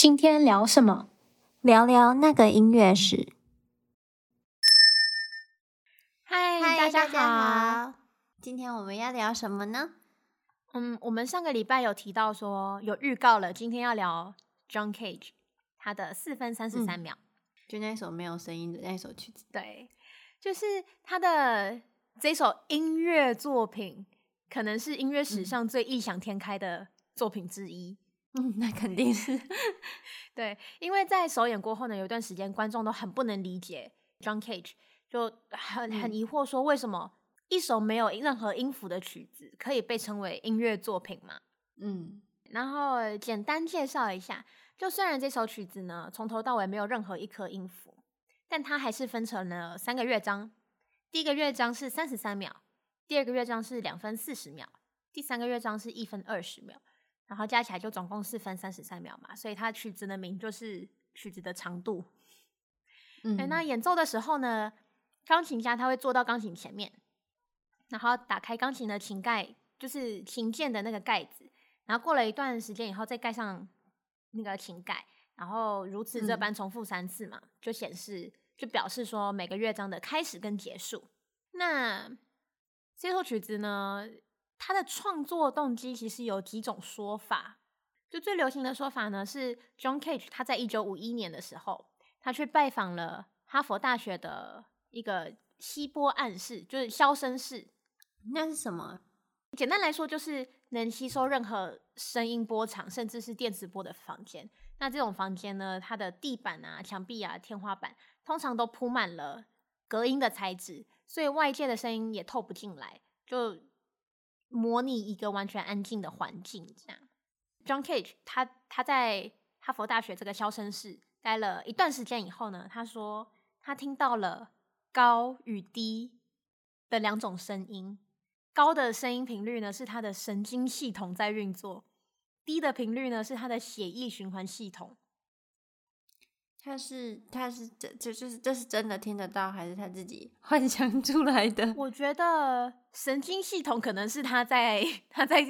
今天聊什么？聊聊那个音乐史。嗨，大家好。今天我们要聊什么呢？嗯，我们上个礼拜有提到说有预告了，今天要聊 John Cage 他的四分三十三秒，嗯，就那首没有声音的那首曲子。对，就是他的这首音乐作品，可能是音乐史上最异想天开的作品之一。嗯，那肯定是。对，因为在首演过后呢，有一段时间观众都很不能理解 John Cage，就很很疑惑说为什么。一首没有任何音符的曲子可以被称为音乐作品嘛？嗯，然后简单介绍一下，就虽然这首曲子呢从头到尾没有任何一颗音符，但它还是分成了三个乐章。第一个乐章是三十三秒，第二个乐章是两分四十秒，第三个乐章是一分二十秒，然后加起来就总共四分三十三秒嘛。所以它曲子的名就是曲子的长度。嗯，那演奏的时候呢，钢琴家他会坐到钢琴前面。然后打开钢琴的琴盖，就是琴键的那个盖子。然后过了一段时间以后，再盖上那个琴盖，然后如此这般重复三次嘛，嗯、就显示就表示说每个乐章的开始跟结束。那这首曲子呢，他的创作动机其实有几种说法。就最流行的说法呢，是 John Cage 他在一九五一年的时候，他去拜访了哈佛大学的一个吸波暗室，就是消声室。那是什么？简单来说，就是能吸收任何声音波长，甚至是电磁波的房间。那这种房间呢，它的地板啊、墙壁啊、天花板，通常都铺满了隔音的材质，所以外界的声音也透不进来，就模拟一个完全安静的环境。这样，John Cage 他他在哈佛大学这个消声室待了一段时间以后呢，他说他听到了高与低的两种声音。高的声音频率呢，是他的神经系统在运作；低的频率呢，是他的血液循环系统。他是他是这这就是这是真的听得到，还是他自己 幻想出来的？我觉得神经系统可能是他在 他在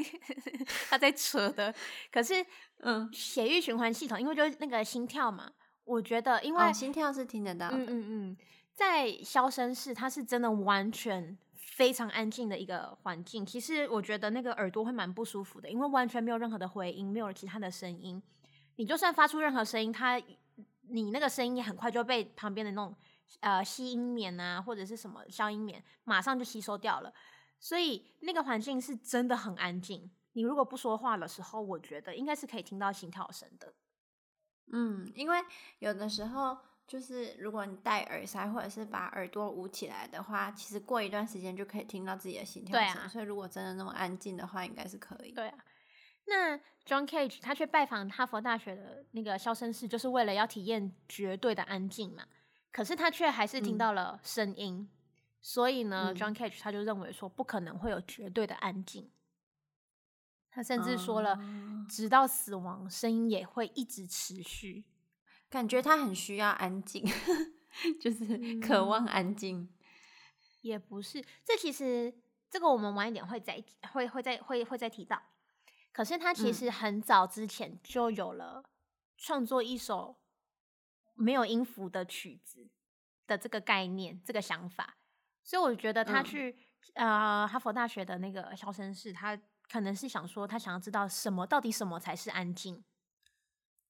他在扯的，可是嗯，血液循环系统，因为就是那个心跳嘛，我觉得因为、哦、心跳是听得到的，嗯嗯嗯，在消声室，它是真的完全。非常安静的一个环境，其实我觉得那个耳朵会蛮不舒服的，因为完全没有任何的回音，没有其他的声音。你就算发出任何声音，它你那个声音很快就被旁边的那种呃吸音棉啊，或者是什么消音棉，马上就吸收掉了。所以那个环境是真的很安静。你如果不说话的时候，我觉得应该是可以听到心跳声的。嗯，因为有的时候。就是如果你戴耳塞或者是把耳朵捂起来的话，其实过一段时间就可以听到自己的心跳声。所以如果真的那么安静的话，应该是可以。对啊。那 John Cage 他去拜访哈佛大学的那个消声室，就是为了要体验绝对的安静嘛。可是他却还是听到了声音，嗯、所以呢、嗯、，John Cage 他就认为说不可能会有绝对的安静。他甚至说了，嗯、直到死亡，声音也会一直持续。感觉他很需要安静，就是渴望安静。嗯，也不是，这其实这个我们晚一点会再会会再会会再提到。可是他其实很早之前就有了创作一首没有音符的曲子的这个概念，这个想法。所以我觉得他去，嗯，呃哈佛大学的那个肖声室，他可能是想说，他想要知道什么到底什么才是安静。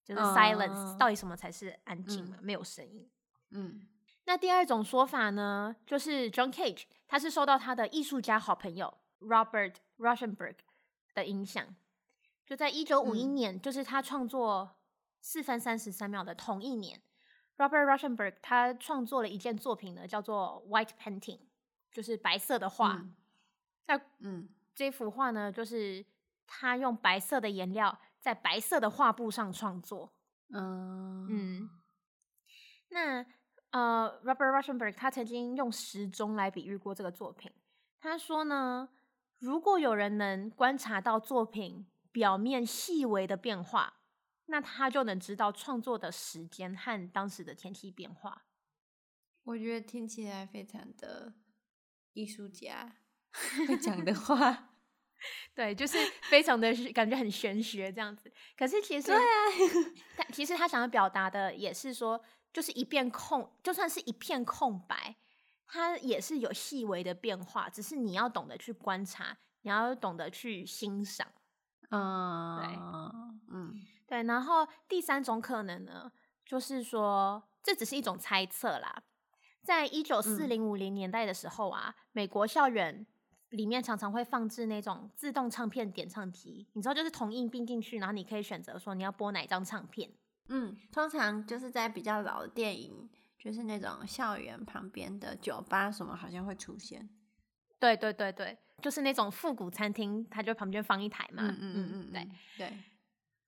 就是 silence，uh, 到底什么才是安静嘛？嗯、没有声音。嗯，那第二种说法呢，就是 John Cage，他是受到他的艺术家好朋友 Robert Rauschenberg 的影响。就在一九五一年，嗯、就是他创作四分三十三秒的同一年，Robert Rauschenberg 他创作了一件作品呢，叫做 White Painting，就是白色的画。嗯、那嗯，这幅画呢，就是他用白色的颜料。在白色的画布上创作，嗯嗯，那呃，Robert Rauschenberg 他曾经用时钟来比喻过这个作品。他说呢，如果有人能观察到作品表面细微的变化，那他就能知道创作的时间和当时的天气变化。我觉得听起来非常的艺术家 会讲的话。对，就是非常的感觉很玄学这样子。可是其实，对啊，他其实他想要表达的也是说，就是一片空，就算是一片空白，它也是有细微的变化，只是你要懂得去观察，你要懂得去欣赏。嗯，对，嗯，对。然后第三种可能呢，就是说这只是一种猜测啦。在一九四零五零年代的时候啊，嗯、美国校园里面常常会放置那种自动唱片点唱机，你知道，就是同硬并进去，然后你可以选择说你要播哪一张唱片。嗯，通常就是在比较老的电影，就是那种校园旁边的酒吧什么，好像会出现。对对对对，就是那种复古餐厅，它就旁边放一台嘛。嗯嗯嗯嗯，对对。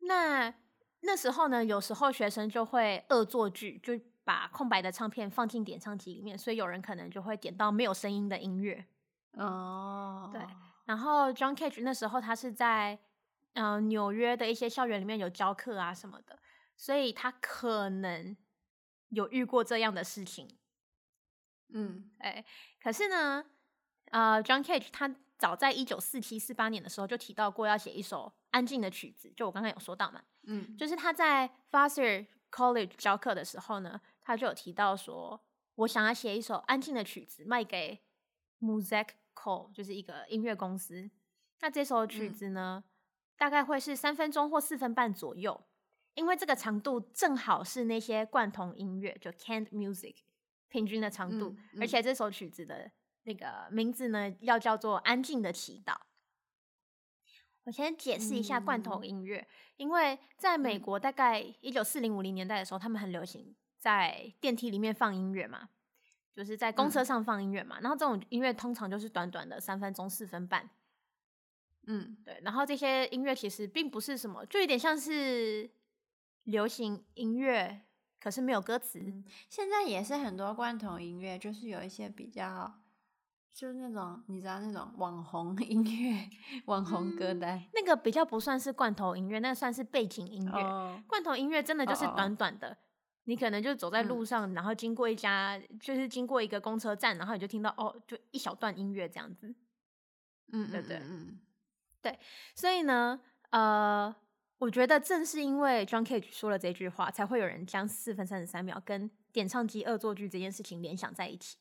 那那时候呢，有时候学生就会恶作剧，就把空白的唱片放进点唱机里面，所以有人可能就会点到没有声音的音乐。哦，对。然后 John Cage 那时候他是在嗯、呃、纽约的一些校园里面有教课啊什么的。所以他可能有遇过这样的事情，嗯，哎，可是呢，呃，John Cage 他早在一九四七四八年的时候就提到过要写一首安静的曲子，就我刚刚有说到嘛，嗯，就是他在 Fasser College 教课的时候呢，他就有提到说，我想要写一首安静的曲子卖给 Muzak Co，就是一个音乐公司，那这首曲子呢，嗯，大概会是三分钟或四分半左右。因为这个长度正好是那些贯通音乐，就 canned music 平均的长度，嗯嗯、而且这首曲子的那个名字呢，要叫做《安静的祈祷》。我先解释一下罐头音乐，嗯、因为在美国大概一九四零五零年代的时候，他们很流行在电梯里面放音乐嘛，就是在公车上放音乐嘛，嗯、然后这种音乐通常就是短短的三分钟、四分半。嗯，对，然后这些音乐其实并不是什么，就有点像是。流行音乐，可是没有歌词。嗯，现在也是很多罐头音乐，就是有一些比较，就是那种你知道那种网红音乐、网红歌单。嗯，那个比较不算是罐头音乐，那个算是背景音乐。哦，罐头音乐真的就是短短的，你可能就走在路上，嗯，然后经过一家，就是经过一个公车站，然后你就听到哦，就一小段音乐这样子。嗯，对对，嗯，嗯，对，所以呢，呃。我觉得正是因为 John Cage 说了这句话，才会有人将四分三十三秒跟点唱机恶作剧这件事情联想在一起。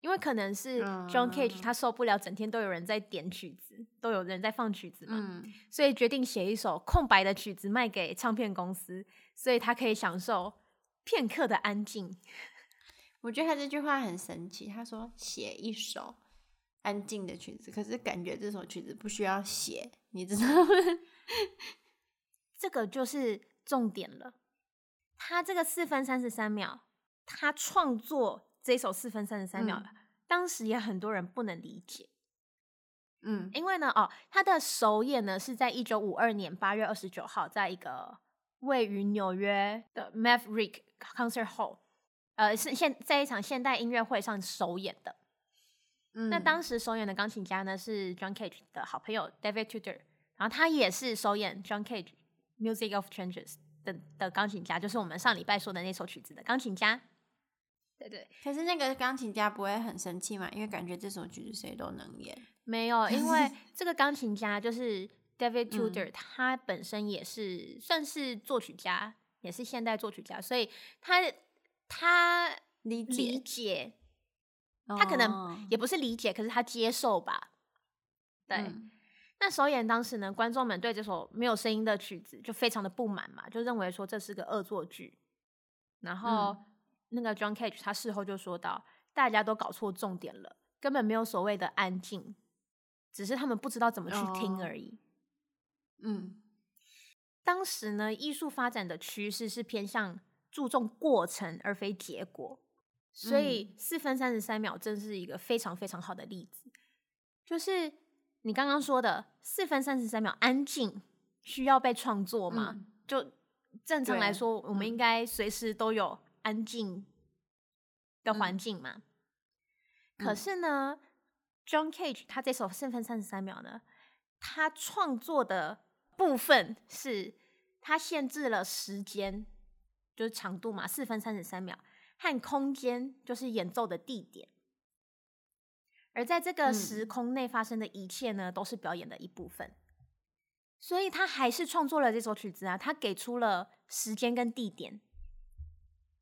因为可能是 John Cage 他受不了整天都有人在点曲子，都有人在放曲子嘛，嗯、所以决定写一首空白的曲子卖给唱片公司，所以他可以享受片刻的安静。我觉得他这句话很神奇，他说写一首安静的曲子，可是感觉这首曲子不需要写，你知道吗？这个就是重点了。他这个四分三十三秒，他创作这首四分三十三秒，嗯、当时也很多人不能理解。嗯，因为呢，哦，他的首演呢是在一九五二年八月二十九号，在一个位于纽约的 Maverick Concert Hall，呃，是现在一场现代音乐会上首演的。嗯，那当时首演的钢琴家呢是 John Cage 的好朋友 David Tudor，然后他也是首演 John Cage。Music of Changes 的的钢琴家，就是我们上礼拜说的那首曲子的钢琴家。对对，可是那个钢琴家不会很生气嘛？因为感觉这首曲子谁都能演。没有，因为 这个钢琴家就是 David Tudor，、嗯、他本身也是算是作曲家，也是现代作曲家，所以他他理解，理解他可能也不是理解，可是他接受吧。对。嗯那首演当时呢，观众们对这首没有声音的曲子就非常的不满嘛，就认为说这是个恶作剧。然后、嗯、那个 John Cage 他事后就说到，大家都搞错重点了，根本没有所谓的安静，只是他们不知道怎么去听而已。哦、嗯，当时呢，艺术发展的趋势是偏向注重过程而非结果，所以四分三十三秒真是一个非常非常好的例子，就是。你刚刚说的四分三十三秒安静需要被创作吗？嗯、就正常来说，我们应该随时都有安静的环境嘛。嗯、可是呢、嗯、，John Cage 他这首四分三十三秒呢，他创作的部分是他限制了时间，就是长度嘛，四分三十三秒和空间，就是演奏的地点。而在这个时空内发生的一切呢，嗯、都是表演的一部分。所以他还是创作了这首曲子啊，他给出了时间跟地点。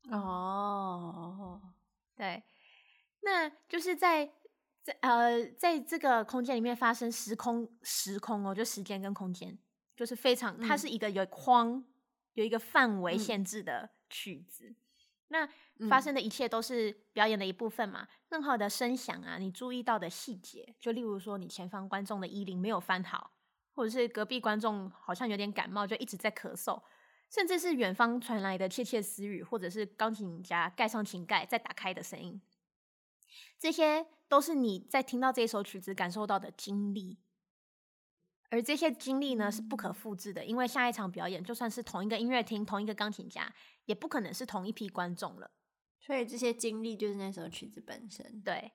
哦，对，那就是在在呃，在这个空间里面发生时空时空哦，就时间跟空间，就是非常，它是一个有框、有一个范围限制的曲子。嗯、那发生的一切都是表演的一部分嘛，任何的声响啊，你注意到的细节，就例如说你前方观众的衣领没有翻好，或者是隔壁观众好像有点感冒，就一直在咳嗽。甚至是远方传来的窃窃私语，或者是钢琴家盖上琴盖再打开的声音，这些都是你在听到这首曲子感受到的经历。而这些经历呢，是不可复制的，因为下一场表演就算是同一个音乐厅、同一个钢琴家，也不可能是同一批观众了。所以这些经历就是那首曲子本身。对。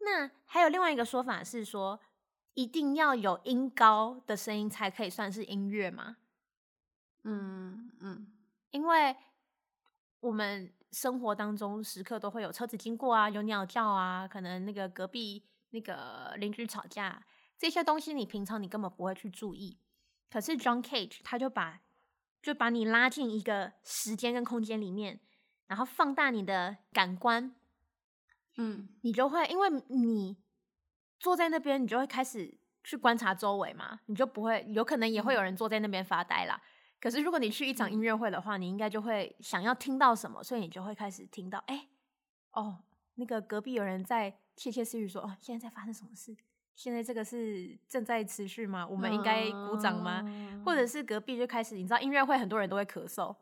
那还有另外一个说法是说，一定要有音高的声音才可以算是音乐吗？嗯嗯，因为我们生活当中时刻都会有车子经过啊，有鸟叫啊，可能那个隔壁那个邻居吵架，这些东西你平常你根本不会去注意。可是 John Cage 他就把就把你拉进一个时间跟空间里面，然后放大你的感官，嗯，你就会因为你坐在那边，你就会开始去观察周围嘛，你就不会有可能也会有人坐在那边发呆啦。可是，如果你去一场音乐会的话，你应该就会想要听到什么，所以你就会开始听到，哎、欸，哦，那个隔壁有人在窃窃私语说，哦，现在在发生什么事？现在这个是正在持续吗？我们应该鼓掌吗？嗯、或者是隔壁就开始，你知道音乐会很多人都会咳嗽，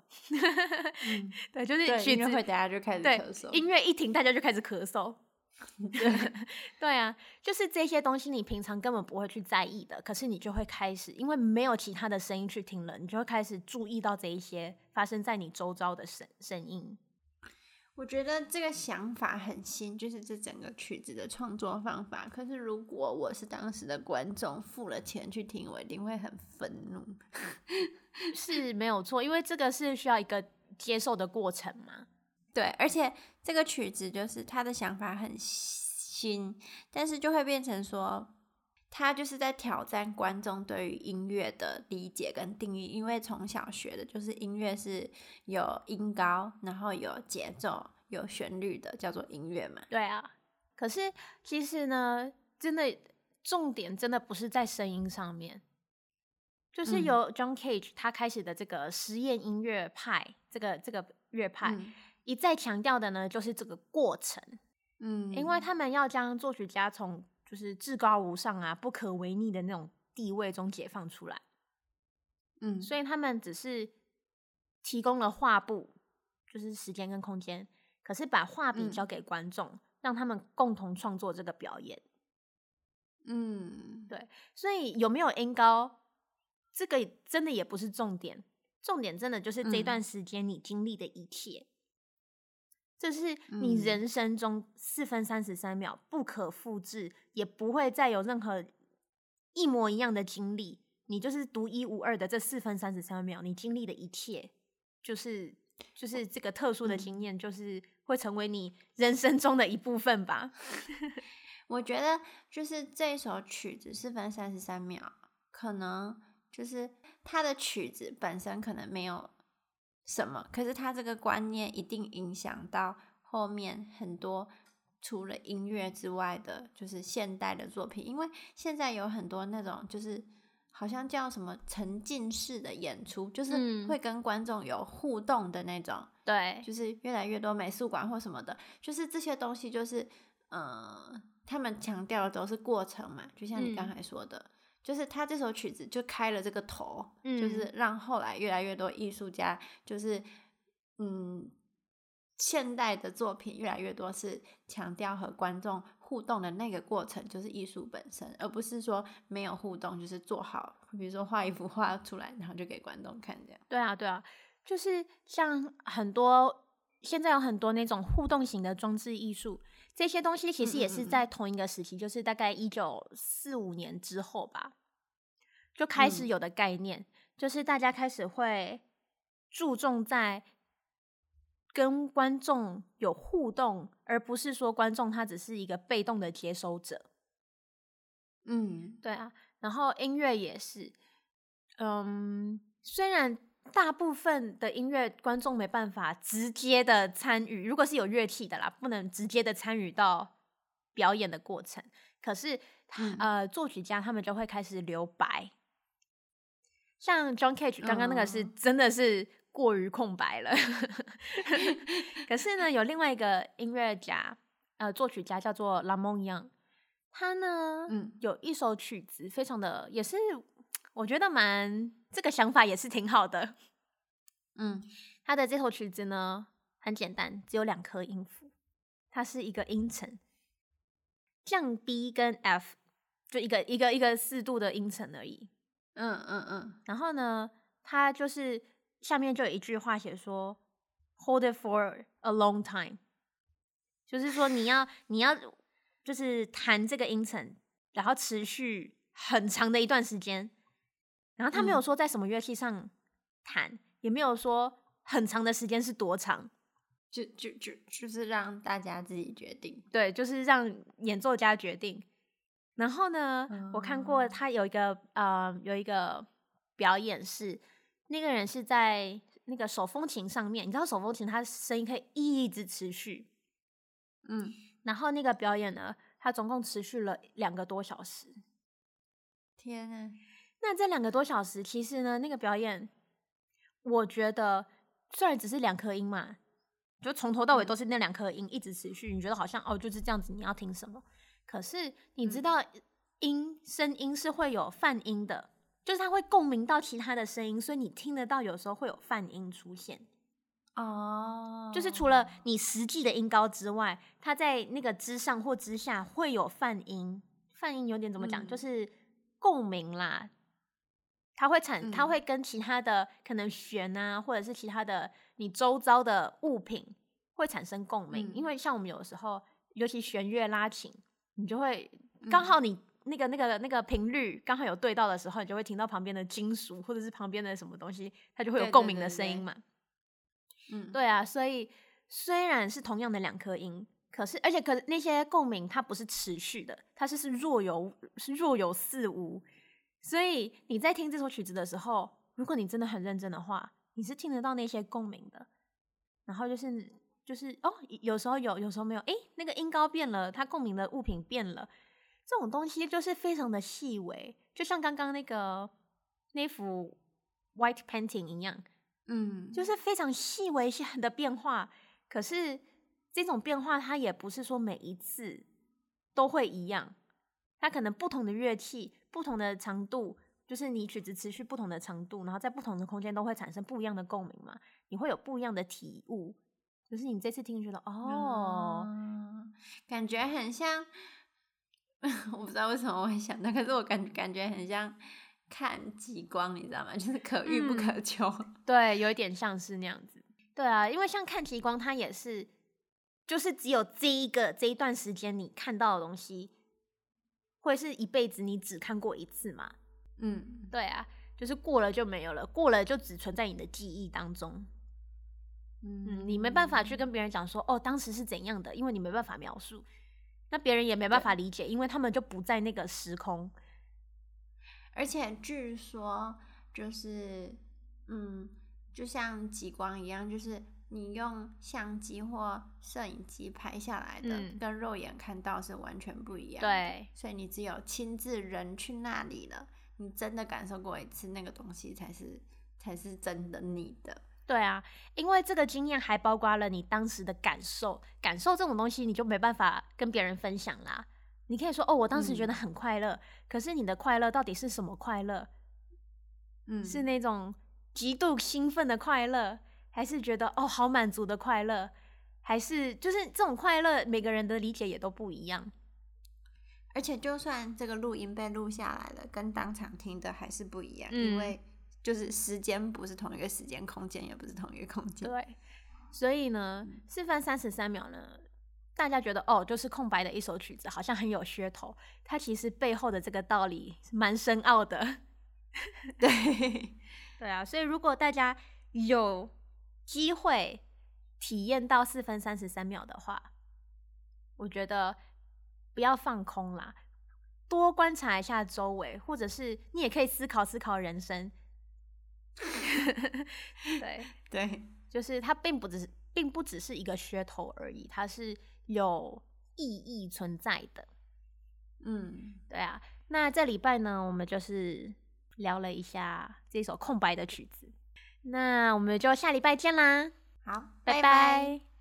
嗯、对，就是音乐会大家就开始咳嗽，音乐一停大家就开始咳嗽。对，对啊，就是这些东西你平常根本不会去在意的，可是你就会开始，因为没有其他的声音去听了，你就会开始注意到这一些发生在你周遭的声声音。我觉得这个想法很新，就是这整个曲子的创作方法。可是如果我是当时的观众，付了钱去听，我一定会很愤怒。是没有错，因为这个是需要一个接受的过程嘛。对，而且这个曲子就是他的想法很新，但是就会变成说，他就是在挑战观众对于音乐的理解跟定义，因为从小学的就是音乐是有音高，然后有节奏、有旋律的，叫做音乐嘛。对啊，可是其实呢，真的重点真的不是在声音上面，就是由 John Cage 他开始的这个实验音乐派，这个这个乐派。嗯一再强调的呢，就是这个过程，嗯，因为。他们要将作曲家从就是至高无上啊、不可违逆的那种地位中解放出来，嗯，所以他们只是提供了画布，就是时间跟空间，可是把画笔交给观众，嗯，让他们共同创作这个表演，嗯，对，所以有没有音高，这个真的也不是重点，重点真的就是这段时间你经历的一切。嗯这是你人生中四分三十三秒不可复制，嗯，也不会再有任何一模一样的经历。你就是独一无二的这四分三十三秒，你经历的一切，就是就是这个特殊的经验，就是会成为你人生中的一部分吧。我觉得就是这首曲子四分三十三秒，可能就是它的曲子本身可能没有。什么？可是他这个观念一定影响到后面很多除了音乐之外的，就是现代的作品。因为现在有很多那种，就是好像叫什么沉浸式的演出，就是会跟观众有互动的那种。对，就是越来越多美术馆或什么的，就是这些东西，就是嗯、呃，他们强调的都是过程嘛，就像你刚才说的。嗯就是他这首曲子就开了这个头，嗯，就是让后来越来越多艺术家，就是嗯，现代的作品越来越多是强调和观众互动的那个过程，就是艺术本身，而不是说没有互动，就是做好，比如说画一幅画出来，然后就给观众看这样。对啊，对啊，就是像很多现在有很多那种互动型的装置艺术。这些东西其实也是在同一个时期，嗯嗯嗯，就是大概一九四五年之后吧，就开始有的概念，嗯，就是大家开始会注重在跟观众有互动，而不是说观众他只是一个被动的接收者。嗯，对啊，然后音乐也是，嗯，虽然大部分的音乐观众没办法直接的参与，如果是有乐器的啦，不能直接的参与到表演的过程，可是，嗯、呃，作曲家他们就会开始留白。像 John Cage 刚刚那个是真的是过于空白了，可是呢，有另外一个音乐家，呃，作曲家叫做 La Monte Young，他呢，嗯，有一首曲子，非常的也是我觉得蛮这个想法也是挺好的，嗯，他的这首曲子呢很简单，只有两颗音符，它是一个音程，降 B 跟 F，就一个一个一个四度的音程而已。嗯嗯嗯，然后呢，它就是下面就有一句话写说，Hold it for a long time，就是说你要你要就是弹这个音程，然后持续很长的一段时间。然后他没有说在什么乐器上弹，嗯、也没有说很长的时间是多长，就就就就是让大家自己决定。对，就是让演奏家决定。然后呢，嗯、我看过他有一个呃有一个表演是，那个人是在那个手风琴上面，你知道手风琴它声音可以一直持续，嗯，然后那个表演呢，它总共持续了两个多小时。天啊！那这两个多小时，其实呢，那个表演，我觉得虽然只是两颗音嘛，就从头到尾都是那两颗音一直持续，你觉得好像哦就是这样子，你要听什么？可是你知道音声音是会有泛音的，就是它会共鸣到其他的声音，所以你听得到有时候会有泛音出现。哦，就是除了你实际的音高之外，它在那个之上或之下会有泛音。泛音有点怎么讲？就是共鸣啦。它会产，它会跟其他的可能弦啊，或者是其他的你周遭的物品会产生共鸣。因为像我们有的时候，尤其弦乐拉琴。你就会刚好你那个那个那个频率刚好有对到的时候，你就会听到旁边的金属或者是旁边的什么东西，它就会有共鸣的声音嘛。嗯，对啊，所以虽然是同样的两颗音，可是而且可那些共鸣它不是持续的，它是是若有是若有似无。所以你在听这首曲子的时候，如果你真的很认真的话，你是听得到那些共鸣的。然后就是。就是哦，有时候有，有时候没有。诶，那个音高变了，它共鸣的物品变了，这种东西就是非常的细微，就像刚刚那个那幅 white painting 一样，嗯，就是非常细微的变化。可是这种变化，它也不是说每一次都会一样，它可能不同的乐器、不同的长度，就是你曲子持续不同的长度，然后在不同的空间都会产生不一样的共鸣嘛，你会有不一样的体悟。可是你这次听觉得哦、嗯，感觉很像，我不知道为什么我会想到，可是我感感觉很像看极光，你知道吗？就是可遇不可求。嗯、对，有一点像是那样子。对啊，因为像看极光，它也是，就是只有这一个这一段时间你看到的东西，会是一辈子你只看过一次嘛？嗯，对啊，就是过了就没有了，过了就只存在你的记忆当中。嗯，你没办法去跟别人讲说，哦，当时是怎样的，因为你没办法描述，那别人也没办法理解，因为他们就不在那个时空。而且据说，就是，嗯，就像极光一样，就是你用相机或摄影机拍下来的，嗯，跟肉眼看到是完全不一样。对，所以你只有亲自人去那里了，你真的感受过一次那个东西，才是才是真的你的。对啊，因为这个经验还包括了你当时的感受，感受这种东西你就没办法跟别人分享啦。你可以说哦，我当时觉得很快乐，嗯、可是你的快乐到底是什么快乐？嗯，是那种极度兴奋的快乐，还是觉得哦好满足的快乐？还是就是这种快乐，每个人的理解也都不一样。而且就算这个录音被录下来了，跟当场听的还是不一样，嗯、因为。就是时间不是同一个时间，空间也不是同一个空间。对，所以呢，四分三十三秒呢，大家觉得哦，就是空白的一首曲子，好像很有噱头。它其实背后的这个道理蛮深奥的。对，对啊。所以如果大家有机会体验到四分三十三秒的话，我觉得不要放空啦，多观察一下周围，或者是你也可以思考思考人生。对 对，就是它并不只是，并不只是一个噱头而已，它是有意义存在的。嗯，对啊。那这礼拜呢，我们就是聊了一下这首空白的曲子。那我们就下礼拜见啦！好，拜拜。拜拜。